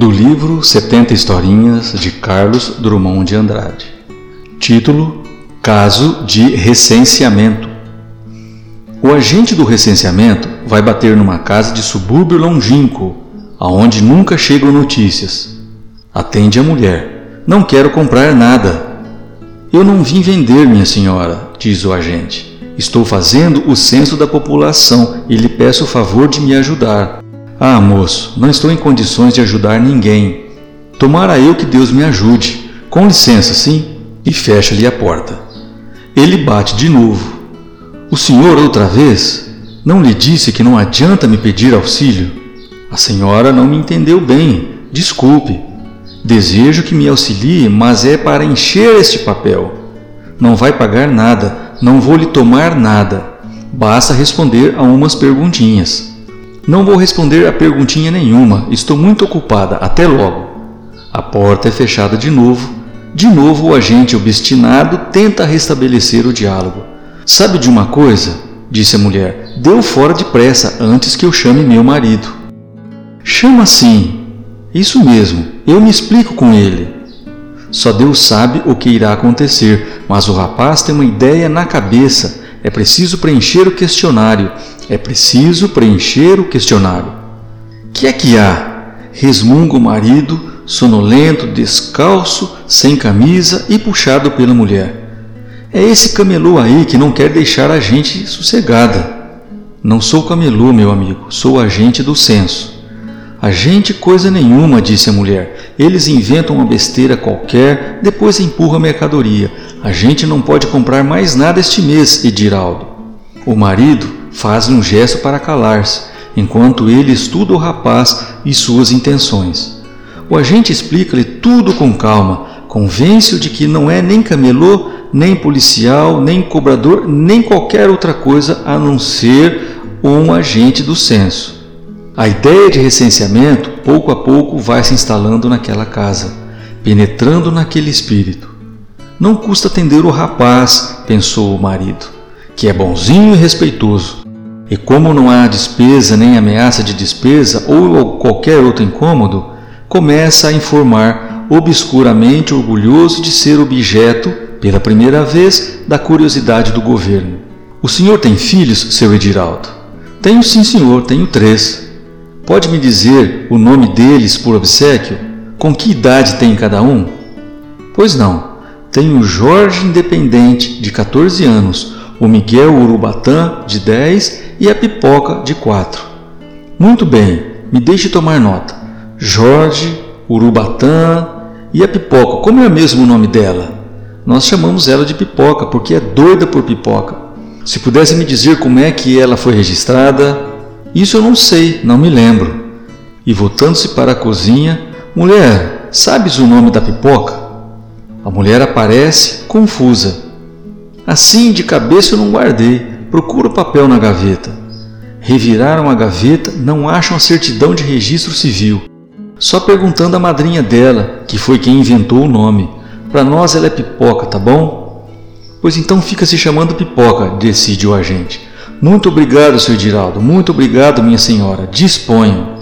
Do livro 70 Historinhas de Carlos Drummond de Andrade. Título: Caso de recenseamento. O agente do recenseamento vai bater numa casa de subúrbio longínquo, aonde nunca chegam notícias. Atende a mulher: Não quero comprar nada. Eu não vim vender, minha senhora, diz o agente. Estou fazendo o censo da população e lhe peço o favor de me ajudar. Ah, moço, não estou em condições de ajudar ninguém. Tomara eu que Deus me ajude. Com licença, sim? E fecha-lhe a porta. Ele bate de novo. O senhor, outra vez, não lhe disse que não adianta me pedir auxílio? A senhora não me entendeu bem. Desculpe. Desejo que me auxilie, mas é para encher este papel. Não vai pagar nada, não vou lhe tomar nada. Basta responder a umas perguntinhas. Não vou responder a perguntinha nenhuma, estou muito ocupada. Até logo. A porta é fechada de novo. De novo, o agente obstinado tenta restabelecer o diálogo. Sabe de uma coisa? disse a mulher. Deu fora depressa antes que eu chame meu marido. Chama sim, isso mesmo, eu me explico com ele. Só Deus sabe o que irá acontecer, mas o rapaz tem uma ideia na cabeça. É preciso preencher o questionário. É preciso preencher o questionário. Que é que há? Resmunga o marido, sonolento, descalço, sem camisa e puxado pela mulher. É esse camelô aí que não quer deixar a gente sossegada. Não sou camelô, meu amigo, sou agente do censo. A gente coisa nenhuma, disse a mulher. Eles inventam uma besteira qualquer, depois empurra a mercadoria. A gente não pode comprar mais nada este mês, Ediraldo. O marido faz um gesto para calar-se, enquanto ele estuda o rapaz e suas intenções. O agente explica-lhe tudo com calma, convence-o de que não é nem camelô, nem policial, nem cobrador, nem qualquer outra coisa a não ser um agente do censo. A ideia de recenseamento, pouco a pouco, vai se instalando naquela casa, penetrando naquele espírito. Não custa atender o rapaz, pensou o marido, que é bonzinho e respeitoso. E como não há despesa nem ameaça de despesa ou qualquer outro incômodo, começa a informar, obscuramente orgulhoso de ser objeto, pela primeira vez, da curiosidade do governo. O senhor tem filhos, seu Ediraldo? Tenho sim, senhor, tenho três. Pode me dizer o nome deles por obsequio? Com que idade tem cada um? Pois não. Tenho Jorge Independente, de 14 anos, o Miguel Urubatã, de 10 e a Pipoca, de 4. Muito bem, me deixe tomar nota. Jorge, Urubatã e a Pipoca, como é mesmo o nome dela? Nós chamamos ela de Pipoca porque é doida por pipoca. Se pudesse me dizer como é que ela foi registrada, isso eu não sei, não me lembro. E voltando-se para a cozinha, mulher, sabes o nome da pipoca? A mulher aparece, confusa. Assim, de cabeça eu não guardei. Procura o papel na gaveta. Reviraram a gaveta, não acham a certidão de registro civil. Só perguntando à madrinha dela, que foi quem inventou o nome. Para nós ela é pipoca, tá bom? Pois então fica se chamando pipoca, decide o agente. Muito obrigado, Sr. Diraldo. Muito obrigado, minha senhora. Disponho.